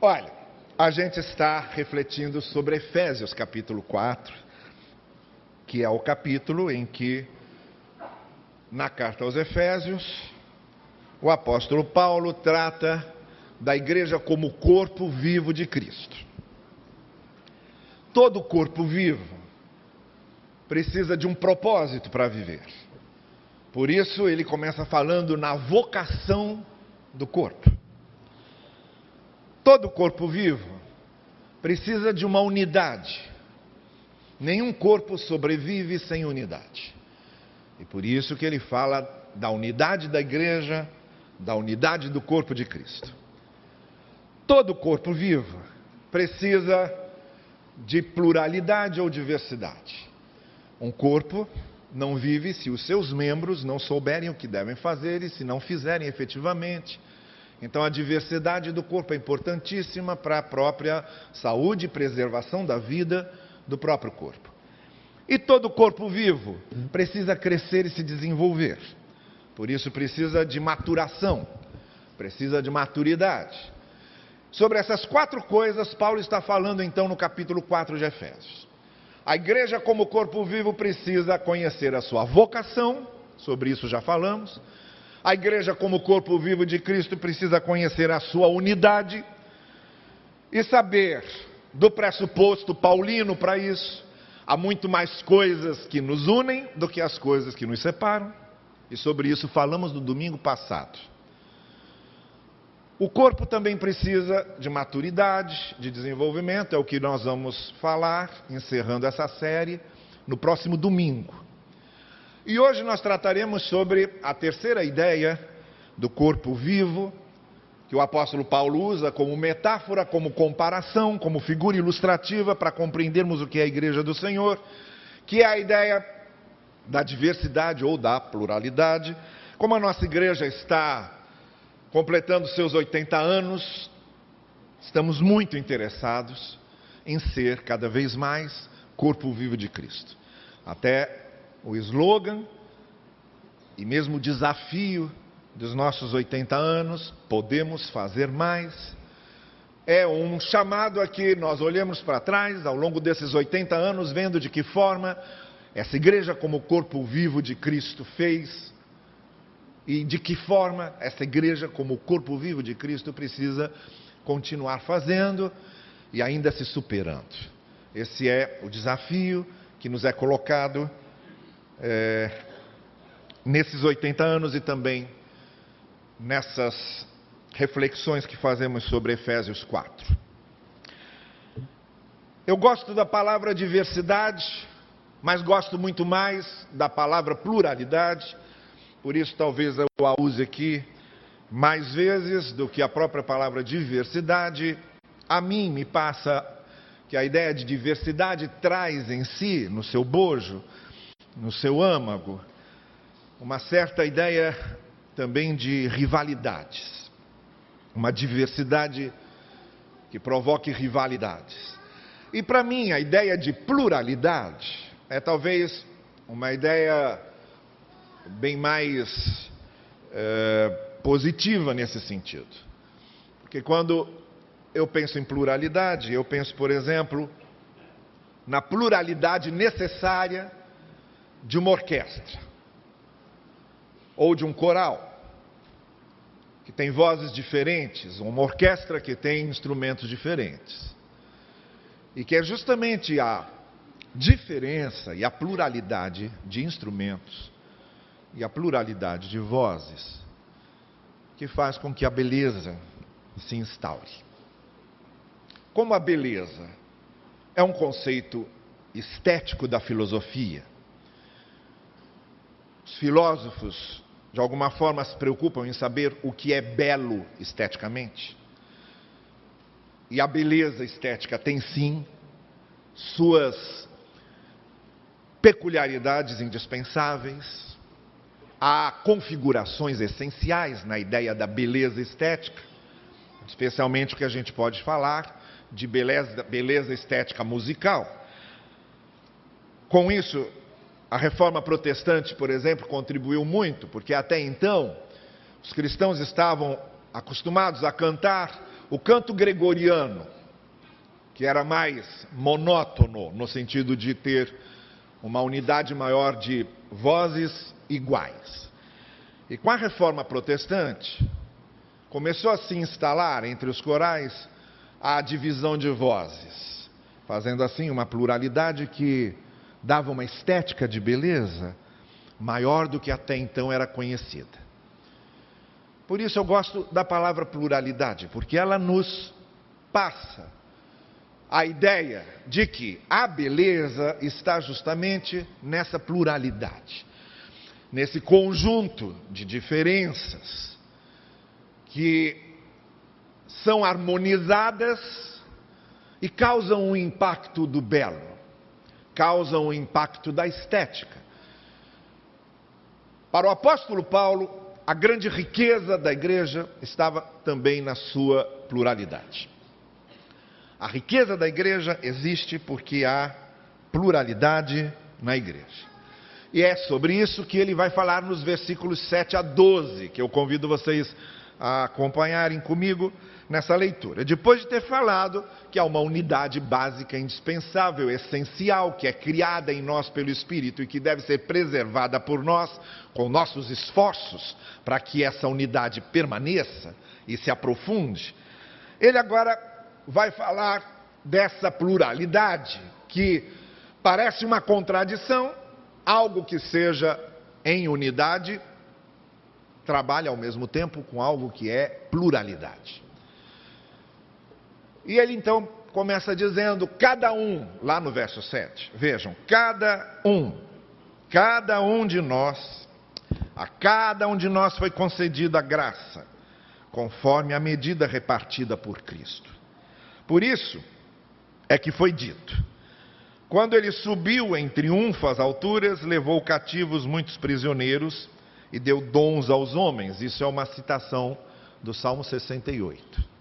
Olha, a gente está refletindo sobre Efésios capítulo 4, que é o capítulo em que, na carta aos Efésios, o apóstolo Paulo trata da igreja como corpo vivo de Cristo. Todo corpo vivo precisa de um propósito para viver. Por isso ele começa falando na vocação do corpo. Todo corpo vivo precisa de uma unidade. Nenhum corpo sobrevive sem unidade. E por isso que ele fala da unidade da igreja, da unidade do corpo de Cristo. Todo corpo vivo precisa de pluralidade ou diversidade. Um corpo não vive se os seus membros não souberem o que devem fazer e se não fizerem efetivamente. Então, a diversidade do corpo é importantíssima para a própria saúde e preservação da vida do próprio corpo. E todo corpo vivo precisa crescer e se desenvolver. Por isso, precisa de maturação, precisa de maturidade. Sobre essas quatro coisas, Paulo está falando então no capítulo 4 de Efésios. A igreja, como corpo vivo, precisa conhecer a sua vocação, sobre isso já falamos a igreja, como corpo vivo de Cristo, precisa conhecer a sua unidade e saber do pressuposto paulino para isso. Há muito mais coisas que nos unem do que as coisas que nos separam, e sobre isso falamos no domingo passado. O corpo também precisa de maturidade, de desenvolvimento, é o que nós vamos falar, encerrando essa série, no próximo domingo. E hoje nós trataremos sobre a terceira ideia do corpo vivo, que o apóstolo Paulo usa como metáfora, como comparação, como figura ilustrativa para compreendermos o que é a igreja do Senhor, que é a ideia da diversidade ou da pluralidade. Como a nossa igreja está completando seus 80 anos, estamos muito interessados em ser cada vez mais corpo vivo de Cristo. Até o slogan e mesmo o desafio dos nossos 80 anos, podemos fazer mais. É um chamado a que nós olhemos para trás ao longo desses 80 anos, vendo de que forma essa igreja, como corpo vivo de Cristo, fez e de que forma essa igreja, como corpo vivo de Cristo, precisa continuar fazendo e ainda se superando. Esse é o desafio que nos é colocado é, nesses 80 anos e também nessas reflexões que fazemos sobre Efésios 4. Eu gosto da palavra diversidade, mas gosto muito mais da palavra pluralidade, por isso talvez eu a use aqui mais vezes do que a própria palavra diversidade. A mim me passa que a ideia de diversidade traz em si, no seu bojo, no seu âmago, uma certa ideia também de rivalidades, uma diversidade que provoque rivalidades. E para mim, a ideia de pluralidade é talvez uma ideia bem mais é, positiva nesse sentido. Porque quando eu penso em pluralidade, eu penso, por exemplo, na pluralidade necessária de uma orquestra ou de um coral que tem vozes diferentes, uma orquestra que tem instrumentos diferentes. E que é justamente a diferença e a pluralidade de instrumentos e a pluralidade de vozes que faz com que a beleza se instaure. Como a beleza é um conceito estético da filosofia, os filósofos, de alguma forma, se preocupam em saber o que é belo esteticamente. E a beleza estética tem sim suas peculiaridades indispensáveis, há configurações essenciais na ideia da beleza estética, especialmente o que a gente pode falar de beleza, beleza estética musical. Com isso, a reforma protestante, por exemplo, contribuiu muito, porque até então os cristãos estavam acostumados a cantar o canto gregoriano, que era mais monótono, no sentido de ter uma unidade maior de vozes iguais. E com a reforma protestante, começou a se instalar entre os corais a divisão de vozes, fazendo assim uma pluralidade que dava uma estética de beleza maior do que até então era conhecida. Por isso eu gosto da palavra pluralidade, porque ela nos passa a ideia de que a beleza está justamente nessa pluralidade, nesse conjunto de diferenças que são harmonizadas e causam um impacto do belo, causam um impacto da estética. Para o apóstolo Paulo, a grande riqueza da igreja estava também na sua pluralidade. A riqueza da igreja existe porque há pluralidade na igreja. E é sobre isso que ele vai falar nos versículos 7 a 12, que eu convido vocês a acompanharem comigo nessa leitura. Depois de ter falado que há uma unidade básica indispensável, essencial, que é criada em nós pelo Espírito e que deve ser preservada por nós com nossos esforços para que essa unidade permaneça e se aprofunde, ele agora vai falar dessa pluralidade que parece uma contradição, algo que seja em unidade trabalha ao mesmo tempo com algo que é pluralidade. E ele então começa dizendo: cada um, lá no verso 7, vejam, cada um, cada um de nós, a cada um de nós foi concedida a graça, conforme a medida repartida por Cristo. Por isso é que foi dito: quando ele subiu em triunfo às alturas, levou cativos muitos prisioneiros e deu dons aos homens. Isso é uma citação do Salmo 68.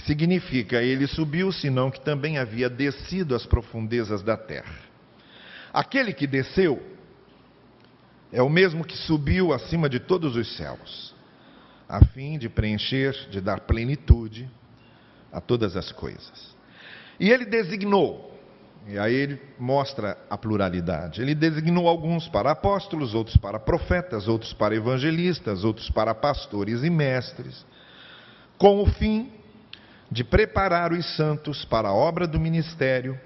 Que significa: ele subiu, senão que também havia descido às profundezas da terra. Aquele que desceu é o mesmo que subiu acima de todos os céus, a fim de preencher, de dar plenitude a todas as coisas. E ele designou, e aí ele mostra a pluralidade. Ele designou alguns para apóstolos, outros para profetas, outros para evangelistas, outros para pastores e mestres, com o fim de preparar os santos para a obra do ministério,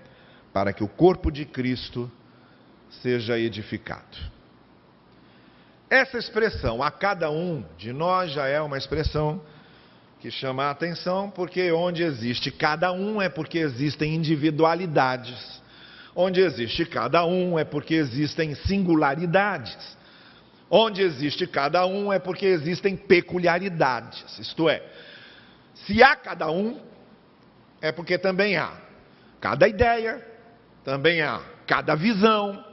para que o corpo de Cristo seja edificado. Essa expressão, a cada um de nós, já é uma expressão que chama a atenção, porque onde existe cada um é porque existem individualidades. Onde existe cada um é porque existem singularidades. Onde existe cada um é porque existem peculiaridades. Isto é, se há cada um, é porque também há cada ideia, também há cada visão,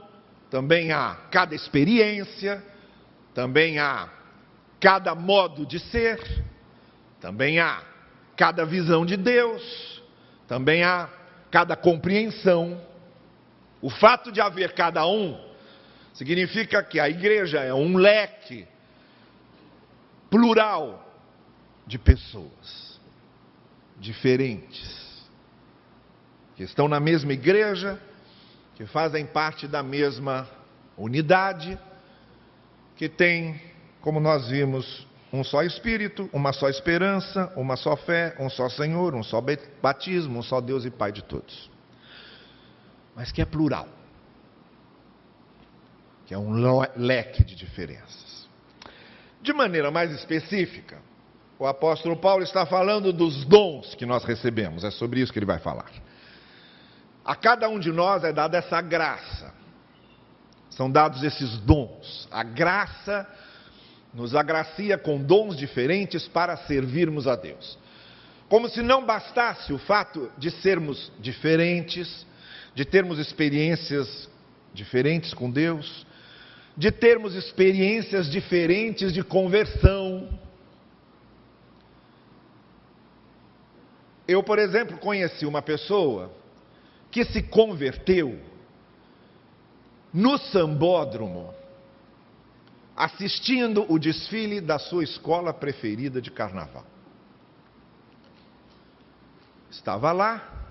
também há cada experiência, também há cada modo de ser também há cada visão de Deus, também há cada compreensão. O fato de haver cada um significa que a igreja é um leque plural de pessoas diferentes que estão na mesma igreja, que fazem parte da mesma unidade, que tem, como nós vimos, um só Espírito, uma só esperança, uma só fé, um só Senhor, um só batismo, um só Deus e Pai de todos. Mas que é plural, que é um leque de diferenças. De maneira mais específica, o apóstolo Paulo está falando dos dons que nós recebemos, é sobre isso que ele vai falar. A cada um de nós é dada essa graça, são dados esses dons, a graça nos agracia com dons diferentes para servirmos a Deus. Como se não bastasse o fato de sermos diferentes, de termos experiências diferentes com Deus, de termos experiências diferentes de conversão. Eu, por exemplo, conheci uma pessoa que se converteu no sambódromo assistindo o desfile da sua escola preferida de carnaval. estava lá,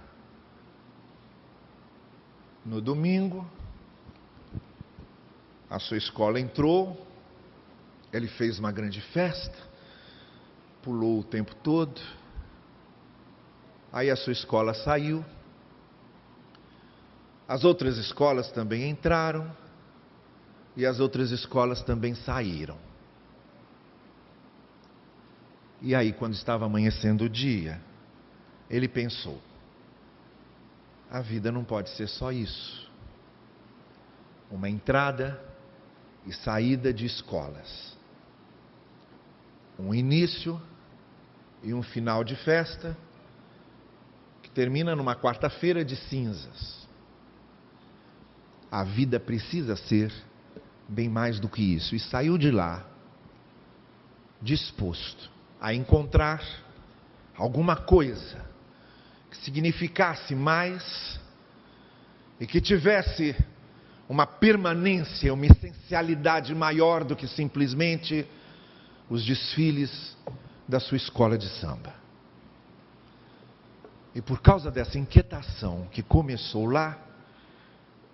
no domingo, a sua escola entrou, ele fez uma grande festa, pulou o tempo todo, aí a sua escola saiu, as outras escolas também entraram e as outras escolas também saíram. E aí, quando estava amanhecendo o dia, ele pensou: a vida não pode ser só isso. Uma entrada e saída de escolas. Um início e um final de festa termina numa quarta-feira de cinzas. A vida precisa ser bem mais do que isso. E saiu de lá disposto a encontrar alguma coisa que significasse mais e que tivesse uma permanência, uma essencialidade maior do que simplesmente os desfiles da sua escola de samba. E por causa dessa inquietação que começou lá,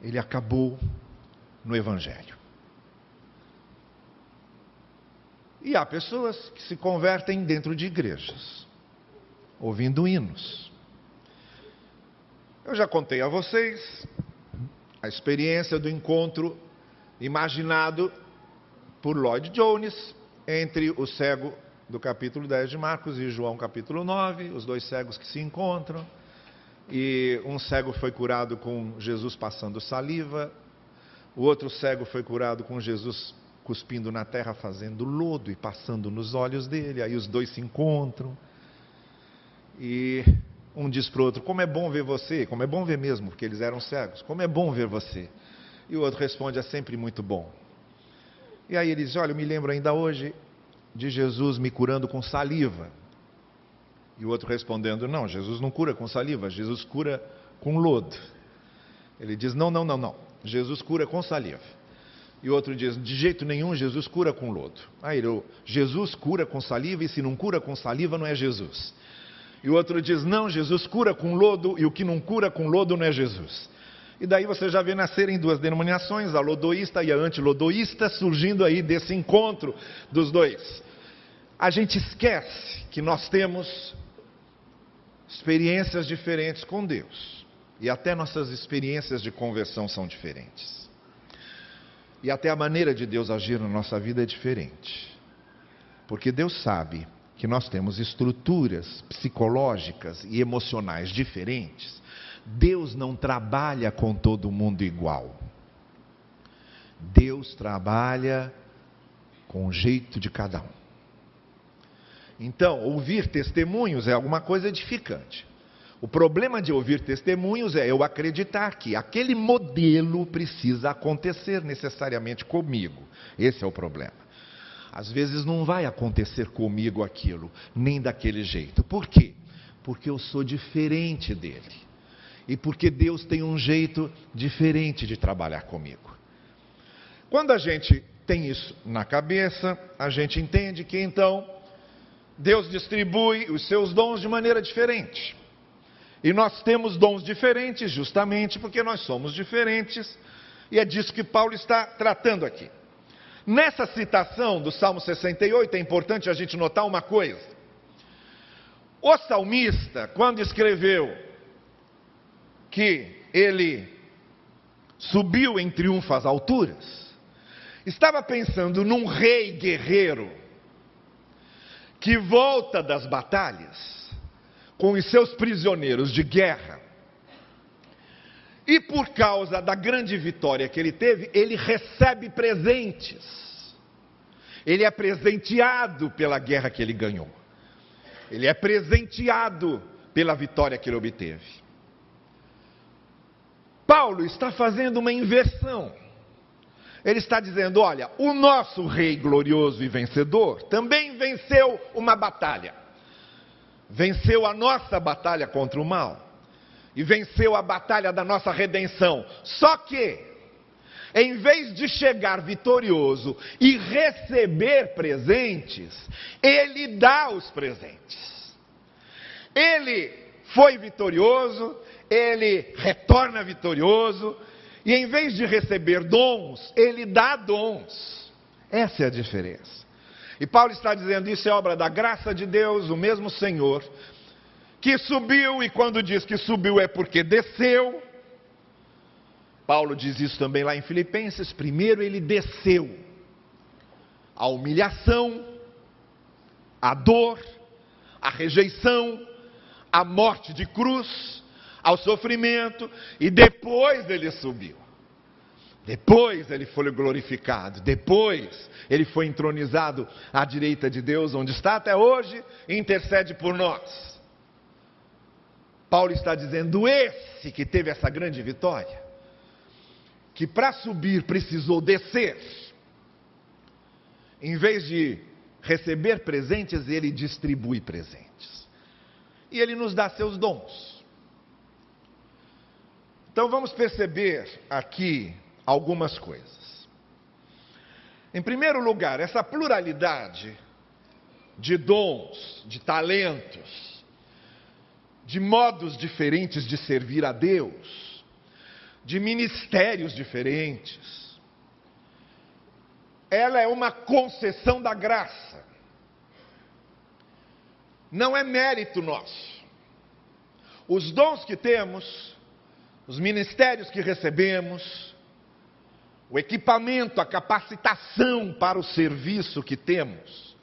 ele acabou no Evangelho. E há pessoas que se convertem dentro de igrejas, ouvindo hinos. Eu já contei a vocês a experiência do encontro imaginado por Lloyd Jones entre o cego do capítulo 10 de Marcos e João capítulo 9, os dois cegos que se encontram e um cego foi curado com Jesus passando saliva, o outro cego foi curado com Jesus cuspindo na terra, fazendo lodo e passando nos olhos dele. Aí os dois se encontram. E um diz para o outro: Como é bom ver você, como é bom ver mesmo, porque eles eram cegos, como é bom ver você. E o outro responde: É sempre muito bom. E aí ele diz: Olha, eu me lembro ainda hoje de Jesus me curando com saliva. E o outro respondendo: Não, Jesus não cura com saliva, Jesus cura com lodo. Ele diz: Não, não, não, não. Jesus cura com saliva. E o outro diz: De jeito nenhum, Jesus cura com lodo. Aí ele: Jesus cura com saliva, e se não cura com saliva, não é Jesus. E o outro diz: Não, Jesus cura com lodo, e o que não cura com lodo não é Jesus. E daí você já vê nascerem duas denominações, a lodoísta e a antilodoísta, surgindo aí desse encontro dos dois. A gente esquece que nós temos experiências diferentes com Deus. E até nossas experiências de conversão são diferentes. E até a maneira de Deus agir na nossa vida é diferente. Porque Deus sabe que nós temos estruturas psicológicas e emocionais diferentes. Deus não trabalha com todo mundo igual. Deus trabalha com o jeito de cada um. Então, ouvir testemunhos é alguma coisa edificante. O problema de ouvir testemunhos é eu acreditar que aquele modelo precisa acontecer necessariamente comigo. Esse é o problema. Às vezes não vai acontecer comigo aquilo, nem daquele jeito. Por quê? Porque eu sou diferente dele. E porque Deus tem um jeito diferente de trabalhar comigo. Quando a gente tem isso na cabeça, a gente entende que então Deus distribui os seus dons de maneira diferente. E nós temos dons diferentes justamente porque nós somos diferentes, e é disso que Paulo está tratando aqui. Nessa citação do Salmo 68 é importante a gente notar uma coisa. O salmista, quando escreveu que ele subiu em triunfo às alturas, estava pensando num rei guerreiro que volta das batalhas com os seus prisioneiros de guerra. E por causa da grande vitória que ele teve, ele recebe presentes. Ele é presenteado pela guerra que ele ganhou. Ele é presenteado pela vitória que ele obteve. Paulo está fazendo uma inversão. Ele está dizendo: olha, o nosso rei glorioso e vencedor também venceu uma batalha. Venceu a nossa batalha contra o mal. E venceu a batalha da nossa redenção. Só que, em vez de chegar vitorioso e receber presentes, ele dá os presentes. Ele foi vitorioso, ele retorna vitorioso, e em vez de receber dons, ele dá dons. Essa é a diferença. E Paulo está dizendo: isso é obra da graça de Deus, o mesmo Senhor, que subiu, e quando diz que subiu é porque desceu. Paulo diz isso também lá em Filipenses: primeiro ele desceu, a humilhação, a dor, a rejeição, a morte de cruz, ao sofrimento, e depois ele subiu. Depois ele foi glorificado, depois ele foi entronizado à direita de Deus, onde está até hoje, e intercede por nós. Paulo está dizendo: esse que teve essa grande vitória, que para subir precisou descer, em vez de receber presentes, ele distribui presentes. E ele nos dá seus dons. Então vamos perceber aqui algumas coisas. Em primeiro lugar, essa pluralidade de dons, de talentos, de modos diferentes de servir a Deus, de ministérios diferentes, ela é uma concessão da graça. Não é mérito nosso. Os dons que temos, os ministérios que recebemos, o equipamento, a capacitação para o serviço que temos,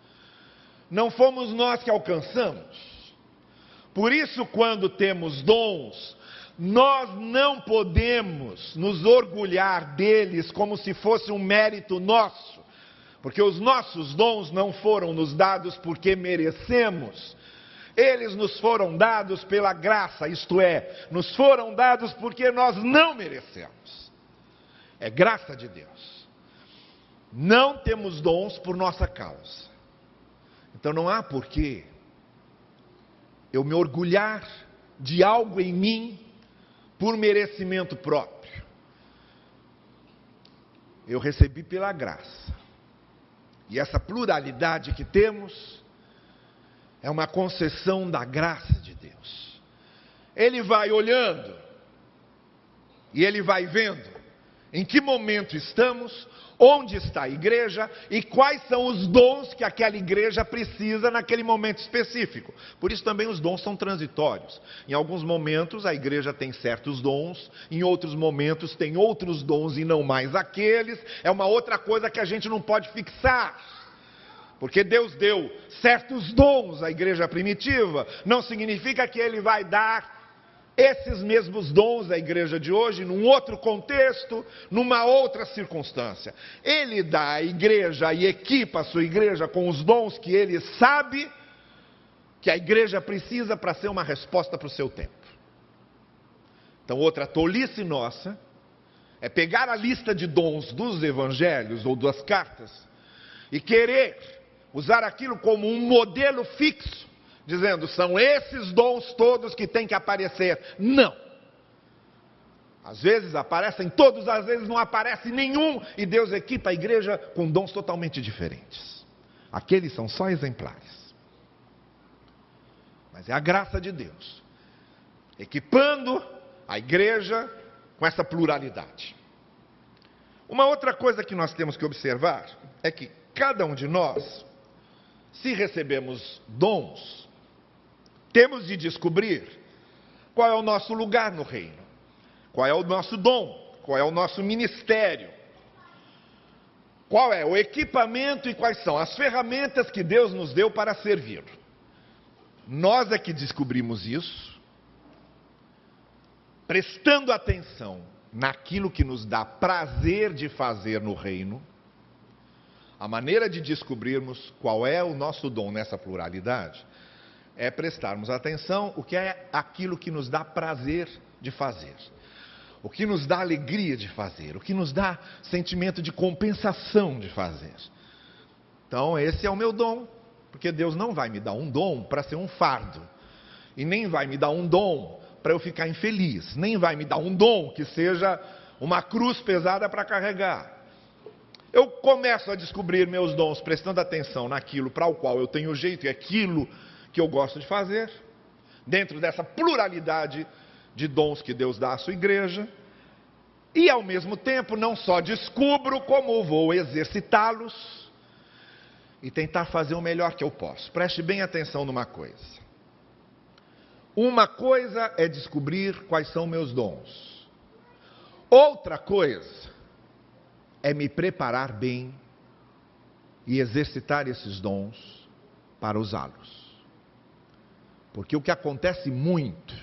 não fomos nós que alcançamos. Por isso, quando temos dons, nós não podemos nos orgulhar deles como se fosse um mérito nosso, porque os nossos dons não foram nos dados porque merecemos, eles nos foram dados pela graça, isto é, nos foram dados porque nós não merecemos. É graça de Deus. Não temos dons por nossa causa. Então não há porquê eu me orgulhar de algo em mim por merecimento próprio. Eu recebi pela graça. E essa pluralidade que temos é uma concessão da graça de Deus. Ele vai olhando e ele vai vendo em que momento estamos, onde está a igreja e quais são os dons que aquela igreja precisa naquele momento específico. Por isso também os dons são transitórios. Em alguns momentos a igreja tem certos dons, em outros momentos tem outros dons e não mais aqueles. É uma outra coisa que a gente não pode fixar. Porque Deus deu certos dons à igreja primitiva, não significa que Ele vai dar esses mesmos dons à igreja de hoje, num outro contexto, numa outra circunstância. Ele dá à igreja e equipa a sua igreja com os dons que ele sabe que a igreja precisa para ser uma resposta para o seu tempo. Então, outra tolice nossa é pegar a lista de dons dos evangelhos ou das cartas e querer usar aquilo como um modelo fixo dizendo são esses dons todos que têm que aparecer. Não. Às vezes aparecem todos, às vezes não aparece nenhum, e Deus equipa a igreja com dons totalmente diferentes. Aqueles são só exemplares. Mas é a graça de Deus equipando a igreja com essa pluralidade. Uma outra coisa que nós temos que observar é que cada um de nós, se recebemos dons, temos de descobrir qual é o nosso lugar no reino, qual é o nosso dom, qual é o nosso ministério, qual é o equipamento e quais são as ferramentas que Deus nos deu para servir. Nós é que descobrimos isso, prestando atenção naquilo que nos dá prazer de fazer no reino. A maneira de descobrirmos qual é o nosso dom nessa pluralidade é prestarmos atenção o que é aquilo que nos dá prazer de fazer, o que nos dá alegria de fazer, o que nos dá sentimento de compensação de fazer. Então, esse é o meu dom, porque Deus não vai me dar um dom para ser um fardo, e nem vai me dar um dom para eu ficar infeliz, nem vai me dar um dom que seja uma cruz pesada para carregar. Eu começo a descobrir meus dons prestando atenção naquilo para o qual eu tenho jeito e aquilo que eu gosto de fazer. dentro dessa pluralidade de dons que Deus dá à sua igreja, e ao mesmo tempo não só descubro como vou exercitá-los e tentar fazer o melhor que eu posso. Preste bem atenção numa coisa. Uma coisa é descobrir quais são meus dons. Outra coisa é me preparar bem e exercitar esses dons para usá-los. Porque o que acontece muito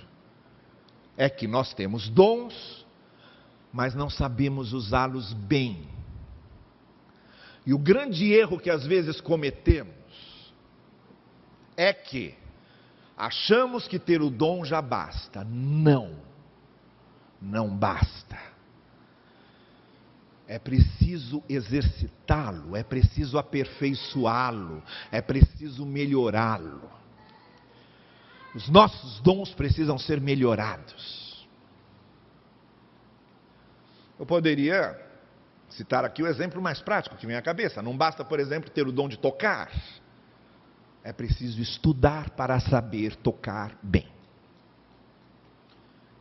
é que nós temos dons, mas não sabemos usá-los bem. E o grande erro que às vezes cometemos é que achamos que ter o dom já basta. Não, não basta. É preciso exercitá-lo, é preciso aperfeiçoá-lo, é preciso melhorá-lo. Os nossos dons precisam ser melhorados. Eu poderia citar aqui o exemplo mais prático que vem à cabeça. Não basta, por exemplo, ter o dom de tocar. É preciso estudar para saber tocar bem.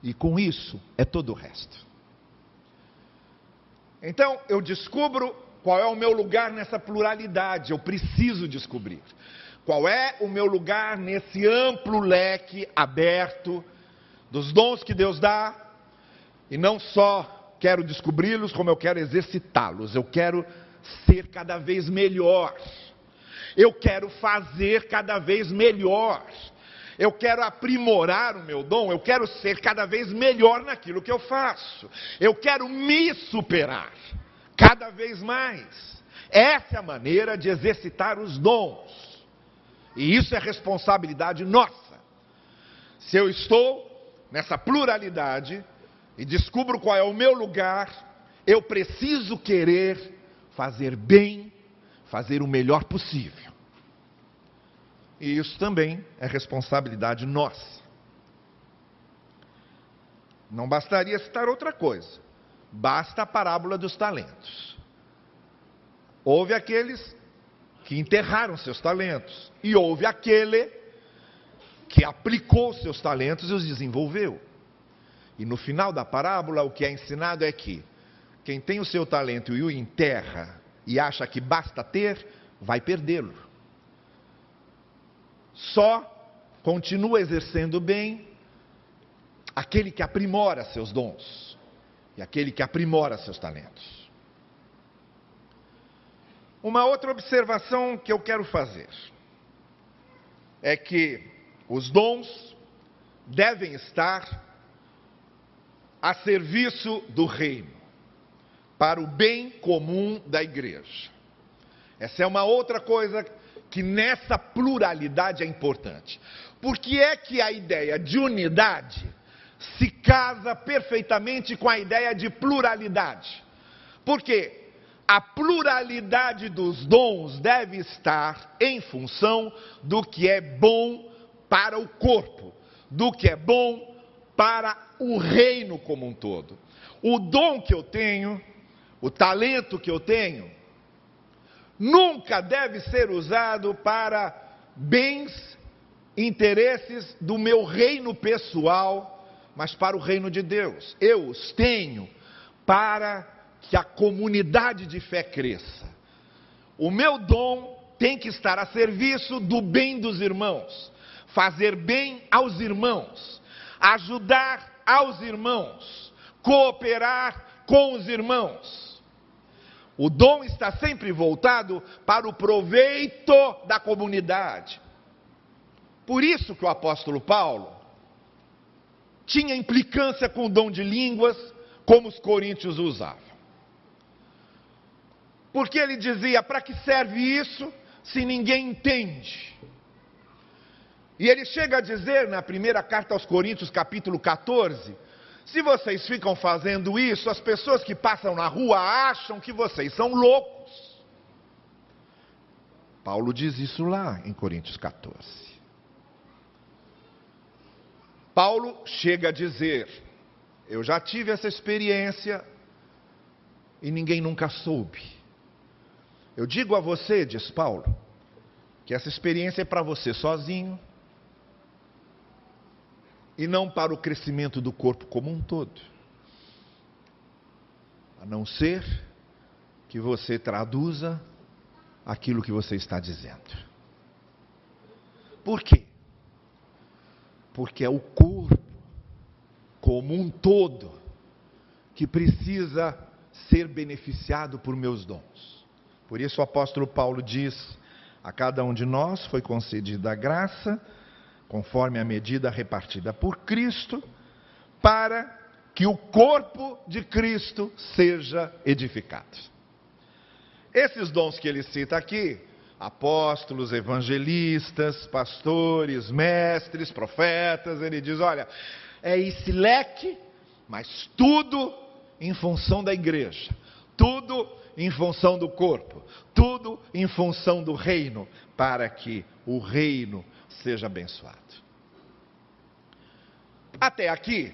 E com isso é todo o resto. Então, eu descubro qual é o meu lugar nessa pluralidade. Eu preciso descobrir. Qual é o meu lugar nesse amplo leque aberto dos dons que Deus dá? E não só quero descobri-los, como eu quero exercitá-los. Eu quero ser cada vez melhor. Eu quero fazer cada vez melhor. Eu quero aprimorar o meu dom, eu quero ser cada vez melhor naquilo que eu faço. Eu quero me superar cada vez mais. Essa é a maneira de exercitar os dons. E isso é responsabilidade nossa. Se eu estou nessa pluralidade e descubro qual é o meu lugar, eu preciso querer fazer bem, fazer o melhor possível. E isso também é responsabilidade nossa. Não bastaria citar outra coisa. Basta a parábola dos talentos. Houve aqueles que enterraram seus talentos, e houve aquele que aplicou seus talentos e os desenvolveu. E no final da parábola, o que é ensinado é que quem tem o seu talento e o enterra e acha que basta ter, vai perdê-lo. Só continua exercendo bem aquele que aprimora seus dons e aquele que aprimora seus talentos. Uma outra observação que eu quero fazer é que os dons devem estar a serviço do reino, para o bem comum da igreja. Essa é uma outra coisa que nessa pluralidade é importante. Porque é que a ideia de unidade se casa perfeitamente com a ideia de pluralidade. Por quê? a pluralidade dos dons deve estar em função do que é bom para o corpo, do que é bom para o reino como um todo. O dom que eu tenho, o talento que eu tenho, nunca deve ser usado para bens, interesses do meu reino pessoal, mas para o reino de Deus. Eu os tenho para que a comunidade de fé cresça. O meu dom tem que estar a serviço do bem dos irmãos, fazer bem aos irmãos, ajudar aos irmãos, cooperar com os irmãos. O dom está sempre voltado para o proveito da comunidade. Por isso que o apóstolo Paulo tinha implicância com o dom de línguas, como os coríntios usavam. Porque ele dizia: para que serve isso se ninguém entende? E ele chega a dizer na primeira carta aos Coríntios, capítulo 14: se vocês ficam fazendo isso, as pessoas que passam na rua acham que vocês são loucos. Paulo diz isso lá em Coríntios 14. Paulo chega a dizer: Eu já tive essa experiência e ninguém nunca soube. Eu digo a você, diz Paulo, que essa experiência é para você sozinho, e não para o crescimento do corpo como um todo. A não ser que você traduza aquilo que você está dizendo. Por quê? Porque é o corpo como um todo que precisa ser beneficiado por meus dons. Por isso o apóstolo Paulo diz: a cada um de nós foi concedida a graça conforme a medida repartida por Cristo, para que o corpo de Cristo seja edificado. Esses dons que ele cita aqui, apóstolos, evangelistas, pastores, mestres, profetas, ele diz: olha, é esse leque, mas tudo em função da igreja, tudo em função do corpo, tudo em função do reino, para que o reino seja abençoado. Até aqui,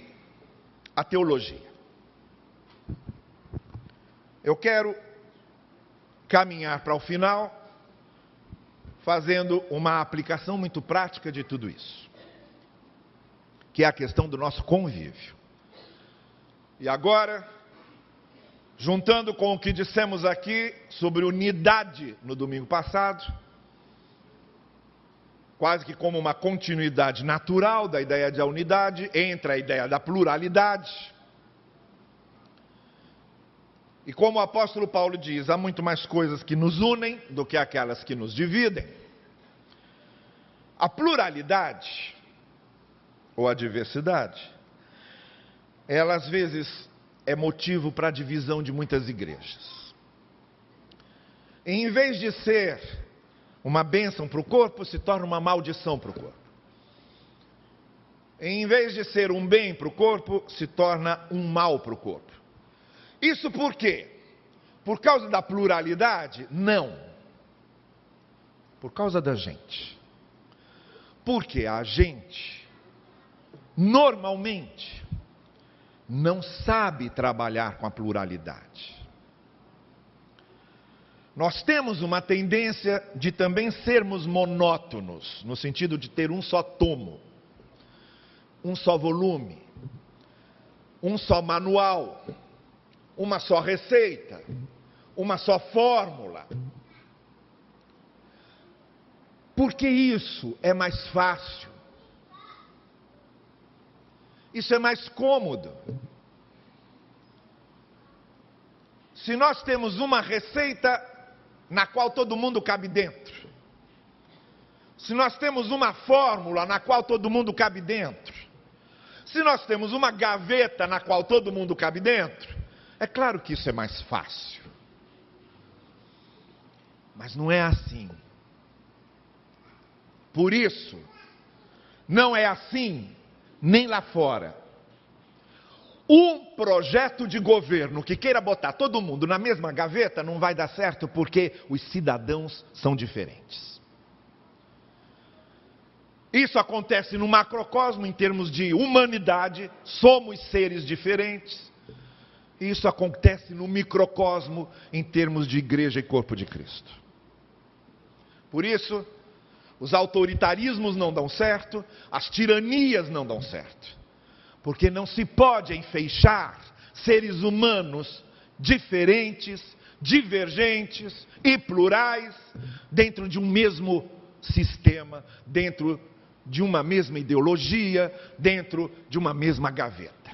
a teologia. Eu quero caminhar para o final, fazendo uma aplicação muito prática de tudo isso, que é a questão do nosso convívio. E agora, juntando com o que dissemos aqui sobre unidade no domingo passado, quase que como uma continuidade natural da ideia de unidade, entra a ideia da pluralidade. E como o apóstolo Paulo diz, há muito mais coisas que nos unem do que aquelas que nos dividem. A pluralidade, ou a diversidade, ela às vezes é motivo para a divisão de muitas igrejas. E, em vez de ser uma bênção para o corpo se torna uma maldição para o corpo. Em vez de ser um bem para o corpo, se torna um mal para o corpo. Isso por quê? Por causa da pluralidade? Não. Por causa da gente. Porque a gente, normalmente, não sabe trabalhar com a pluralidade. Nós temos uma tendência de também sermos monótonos, no sentido de ter um só tomo, um só volume, um só manual, uma só receita, uma só fórmula. Porque isso é mais fácil. Isso é mais cômodo. Se nós temos uma receita, na qual todo mundo cabe dentro. Se nós temos uma fórmula na qual todo mundo cabe dentro. Se nós temos uma gaveta na qual todo mundo cabe dentro, é claro que isso é mais fácil. Mas não é assim. Por isso, não é assim nem lá fora. Um projeto de governo que queira botar todo mundo na mesma gaveta não vai dar certo porque os cidadãos são diferentes. Isso acontece no macrocosmo em termos de humanidade, somos seres diferentes. Isso acontece no microcosmo em termos de igreja e corpo de Cristo. Por isso, os autoritarismos não dão certo, as tiranias não dão certo porque não se pode enfeixar seres humanos diferentes, divergentes e plurais dentro de um mesmo sistema, dentro de uma mesma ideologia, dentro de uma mesma gaveta.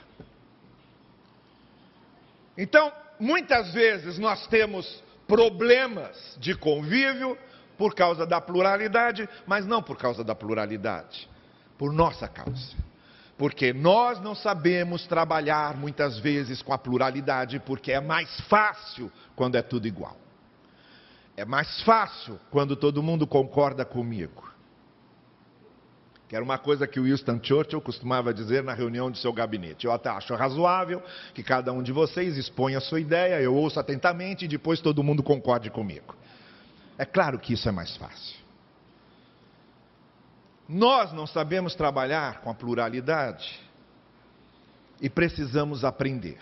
Então, muitas vezes nós temos problemas de convívio por causa da pluralidade, mas não por causa da pluralidade, por nossa causa. Porque nós não sabemos trabalhar muitas vezes com a pluralidade, porque é mais fácil quando é tudo igual. É mais fácil quando todo mundo concorda comigo. Que era uma coisa que o Winston Churchill costumava dizer na reunião de seu gabinete. Eu até acho razoável que cada um de vocês exponha a sua ideia, eu ouço atentamente e depois todo mundo concorde comigo. É claro que isso é mais fácil. Nós não sabemos trabalhar com a pluralidade e precisamos aprender.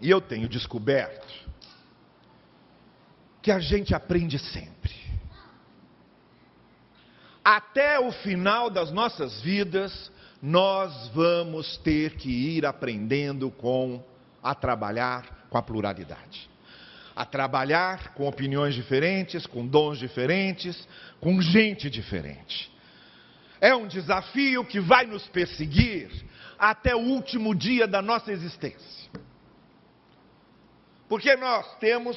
E eu tenho descoberto que a gente aprende sempre. Até o final das nossas vidas, nós vamos ter que ir aprendendo com a trabalhar com a pluralidade. A trabalhar com opiniões diferentes, com dons diferentes, com gente diferente. É um desafio que vai nos perseguir até o último dia da nossa existência. Porque nós temos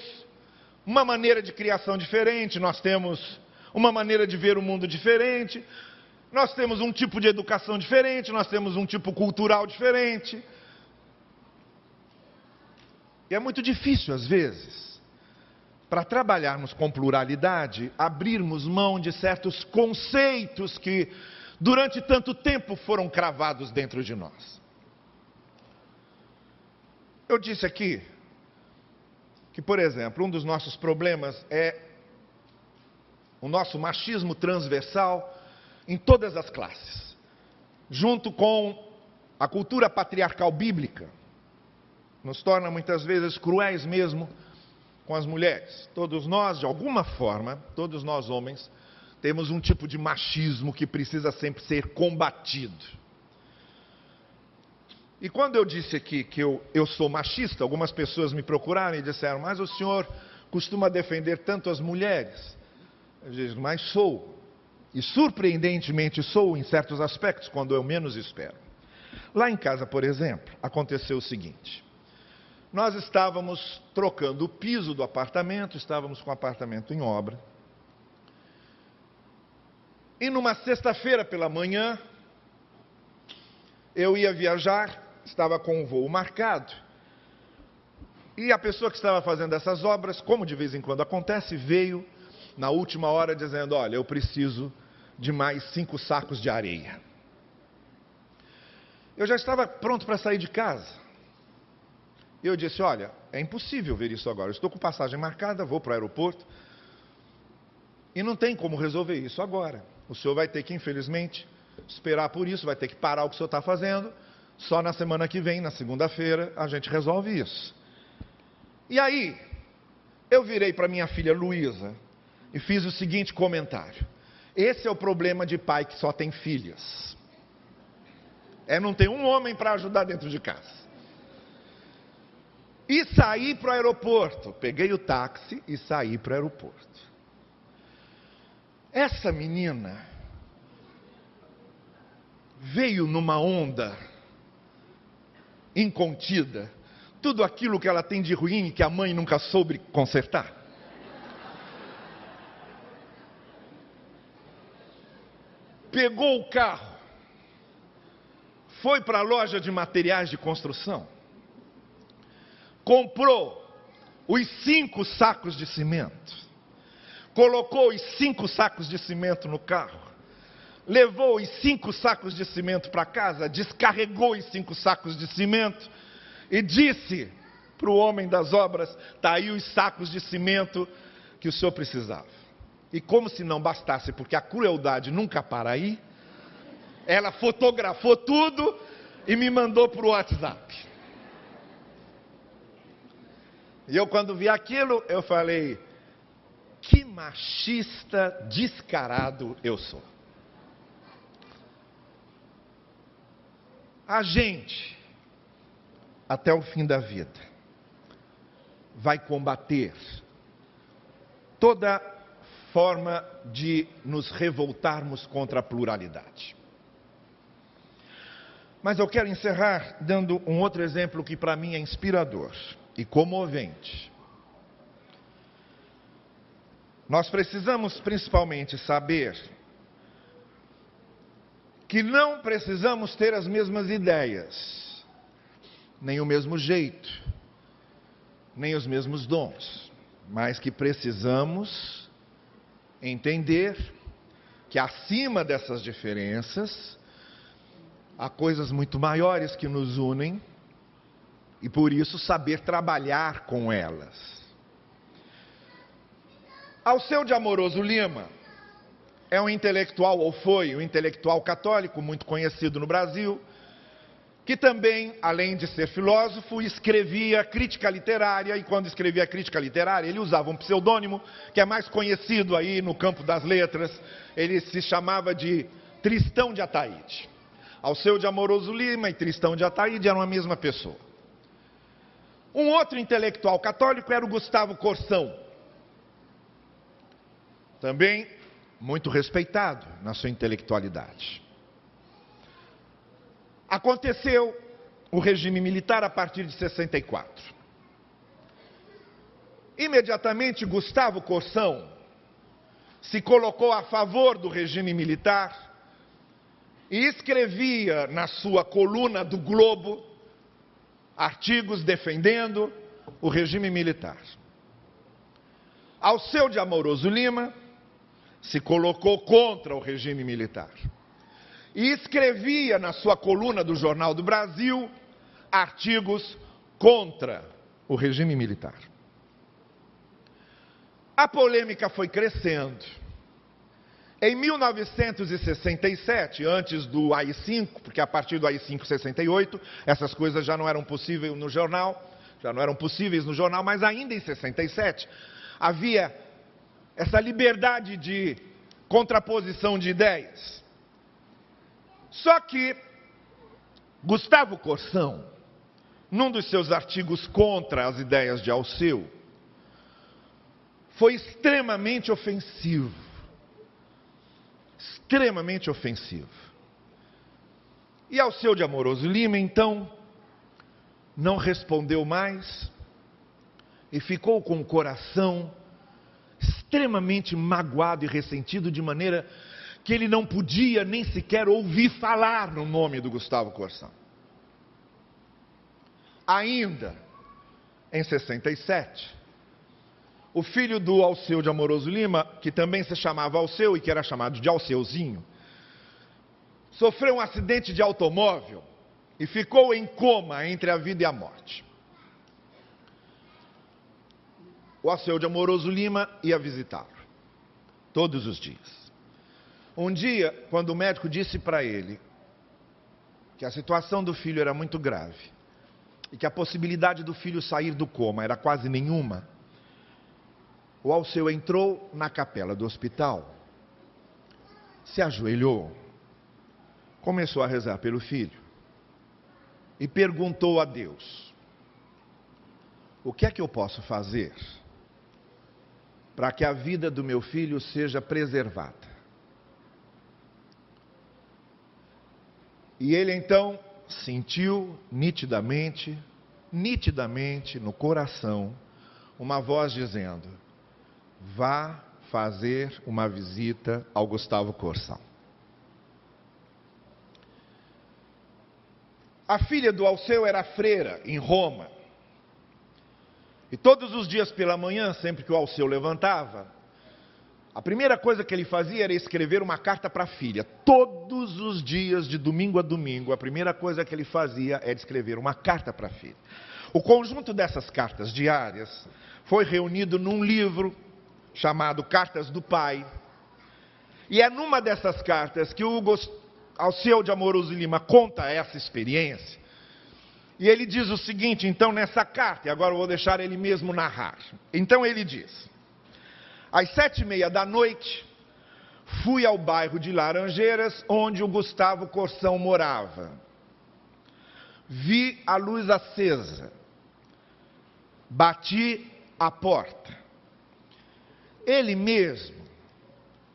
uma maneira de criação diferente, nós temos uma maneira de ver o mundo diferente, nós temos um tipo de educação diferente, nós temos um tipo cultural diferente. E é muito difícil, às vezes, para trabalharmos com pluralidade, abrirmos mão de certos conceitos que durante tanto tempo foram cravados dentro de nós. Eu disse aqui que, por exemplo, um dos nossos problemas é o nosso machismo transversal em todas as classes, junto com a cultura patriarcal bíblica, nos torna muitas vezes cruéis mesmo com as mulheres. Todos nós, de alguma forma, todos nós homens, temos um tipo de machismo que precisa sempre ser combatido. E quando eu disse aqui que eu, eu sou machista, algumas pessoas me procuraram e disseram, mas o senhor costuma defender tanto as mulheres. Eu disse, mas sou. E surpreendentemente sou em certos aspectos, quando eu menos espero. Lá em casa, por exemplo, aconteceu o seguinte: nós estávamos trocando o piso do apartamento, estávamos com o apartamento em obra. E numa sexta-feira pela manhã, eu ia viajar, estava com um voo marcado. E a pessoa que estava fazendo essas obras, como de vez em quando acontece, veio na última hora dizendo: Olha, eu preciso de mais cinco sacos de areia. Eu já estava pronto para sair de casa. Eu disse: Olha, é impossível ver isso agora. Eu estou com passagem marcada, vou para o aeroporto. E não tem como resolver isso agora. O senhor vai ter que, infelizmente, esperar por isso, vai ter que parar o que o senhor está fazendo. Só na semana que vem, na segunda-feira, a gente resolve isso. E aí, eu virei para minha filha Luísa e fiz o seguinte comentário: Esse é o problema de pai que só tem filhas. É não ter um homem para ajudar dentro de casa. E saí para o aeroporto. Peguei o táxi e saí para o aeroporto. Essa menina veio numa onda incontida, tudo aquilo que ela tem de ruim e que a mãe nunca soube consertar. Pegou o carro, foi para a loja de materiais de construção, comprou os cinco sacos de cimento, colocou os cinco sacos de cimento no carro, levou os cinco sacos de cimento para casa, descarregou os cinco sacos de cimento e disse para o homem das obras: está aí os sacos de cimento que o senhor precisava. E como se não bastasse, porque a crueldade nunca para aí, ela fotografou tudo e me mandou para o WhatsApp. E eu, quando vi aquilo, eu falei: que machista descarado eu sou. A gente, até o fim da vida, vai combater toda forma de nos revoltarmos contra a pluralidade. Mas eu quero encerrar dando um outro exemplo que para mim é inspirador e comovente. Nós precisamos principalmente saber que não precisamos ter as mesmas ideias, nem o mesmo jeito, nem os mesmos dons, mas que precisamos entender que acima dessas diferenças há coisas muito maiores que nos unem e por isso saber trabalhar com elas. Alceu de Amoroso Lima é um intelectual, ou foi um intelectual católico muito conhecido no Brasil, que também, além de ser filósofo, escrevia crítica literária, e quando escrevia crítica literária, ele usava um pseudônimo, que é mais conhecido aí no campo das letras, ele se chamava de Tristão de Ataíde. Alceu de Amoroso Lima e Tristão de Ataíde eram a mesma pessoa. Um outro intelectual católico era o Gustavo Corsão. Também muito respeitado na sua intelectualidade. Aconteceu o regime militar a partir de 64. Imediatamente, Gustavo Corsão se colocou a favor do regime militar e escrevia na sua coluna do Globo artigos defendendo o regime militar. Alceu de Amoroso Lima se colocou contra o regime militar e escrevia na sua coluna do Jornal do Brasil artigos contra o regime militar. A polêmica foi crescendo. Em 1967, antes do AI-5, porque a partir do AI-5 68, essas coisas já não eram possíveis no jornal, já não eram possíveis no jornal, mas ainda em 67 havia essa liberdade de contraposição de ideias. Só que Gustavo Corsão, num dos seus artigos contra as ideias de Alceu, foi extremamente ofensivo. Extremamente ofensivo. E Alceu de Amoroso Lima, então, não respondeu mais e ficou com o coração extremamente magoado e ressentido, de maneira que ele não podia nem sequer ouvir falar no nome do Gustavo Corsão. Ainda em 67, o filho do Alceu de Amoroso Lima, que também se chamava Alceu e que era chamado de Alceuzinho, sofreu um acidente de automóvel e ficou em coma entre a vida e a morte. O Alceu de Amoroso Lima ia visitá-lo todos os dias. Um dia, quando o médico disse para ele que a situação do filho era muito grave, e que a possibilidade do filho sair do coma era quase nenhuma, o Alceu entrou na capela do hospital, se ajoelhou, começou a rezar pelo filho e perguntou a Deus: O que é que eu posso fazer para que a vida do meu filho seja preservada? E ele então sentiu nitidamente, nitidamente no coração, uma voz dizendo: Vá fazer uma visita ao Gustavo Corsão. A filha do Alceu era freira em Roma. E todos os dias pela manhã, sempre que o Alceu levantava, a primeira coisa que ele fazia era escrever uma carta para a filha. Todos os dias, de domingo a domingo, a primeira coisa que ele fazia era escrever uma carta para a filha. O conjunto dessas cartas diárias foi reunido num livro chamado Cartas do Pai. E é numa dessas cartas que o Alceu de Amoroso Lima conta essa experiência. E ele diz o seguinte, então, nessa carta, e agora eu vou deixar ele mesmo narrar. Então ele diz: às sete e meia da noite, fui ao bairro de Laranjeiras, onde o Gustavo Corsão morava. Vi a luz acesa. Bati a porta. Ele mesmo,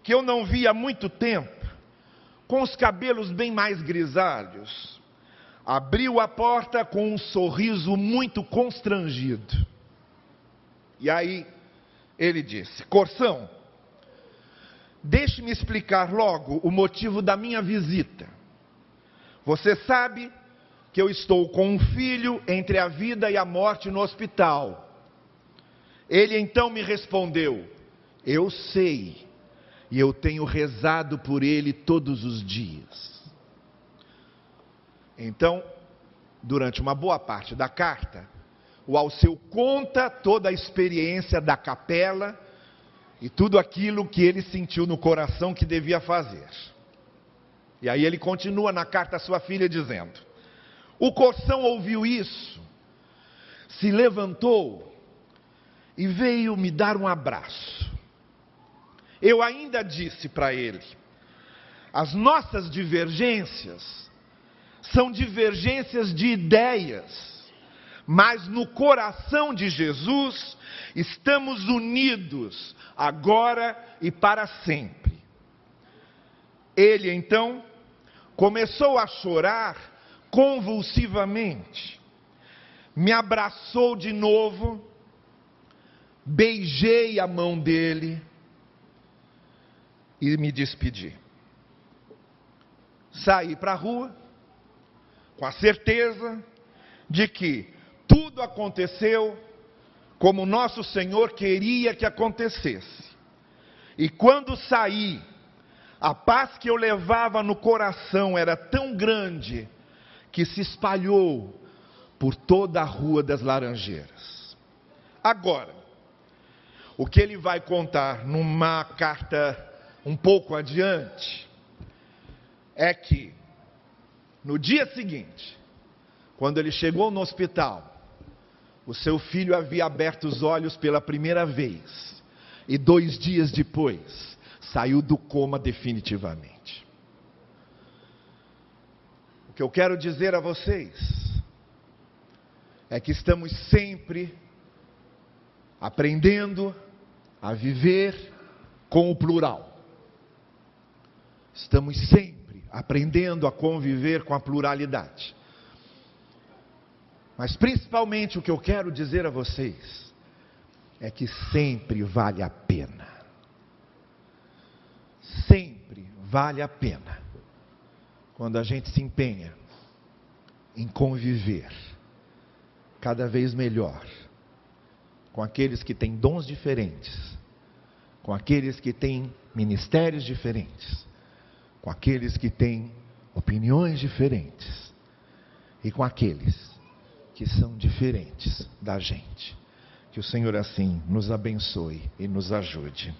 que eu não via há muito tempo, com os cabelos bem mais grisalhos, abriu a porta com um sorriso muito constrangido. E aí ele disse: Corsão, deixe-me explicar logo o motivo da minha visita. Você sabe que eu estou com um filho entre a vida e a morte no hospital. Ele então me respondeu: Eu sei, e eu tenho rezado por ele todos os dias. Então, durante uma boa parte da carta, o Alceu conta toda a experiência da capela e tudo aquilo que ele sentiu no coração que devia fazer. E aí ele continua na carta à sua filha dizendo: O Corsão ouviu isso, se levantou e veio me dar um abraço. Eu ainda disse para ele: as nossas divergências são divergências de ideias, mas no coração de Jesus estamos unidos agora e para sempre. Ele então começou a chorar convulsivamente, me abraçou de novo, beijei a mão dele e me despedi. Saí para a rua com a certeza de que tudo aconteceu como nosso Senhor queria que acontecesse. E quando saí, a paz que eu levava no coração era tão grande que se espalhou por toda a Rua das Laranjeiras. Agora, o que ele vai contar numa carta um pouco adiante é que no dia seguinte, quando ele chegou no hospital, o seu filho havia aberto os olhos pela primeira vez e dois dias depois saiu do coma definitivamente. O que eu quero dizer a vocês é que estamos sempre aprendendo a viver com o plural. Estamos sempre aprendendo a conviver com a pluralidade. Mas principalmente o que eu quero dizer a vocês é que sempre vale a pena sempre vale a pena quando a gente se empenha em conviver cada vez melhor com aqueles que têm dons diferentes, com aqueles que têm ministérios diferentes, com aqueles que têm opiniões diferentes e com aqueles que são diferentes da gente. Que o Senhor assim nos abençoe e nos ajude.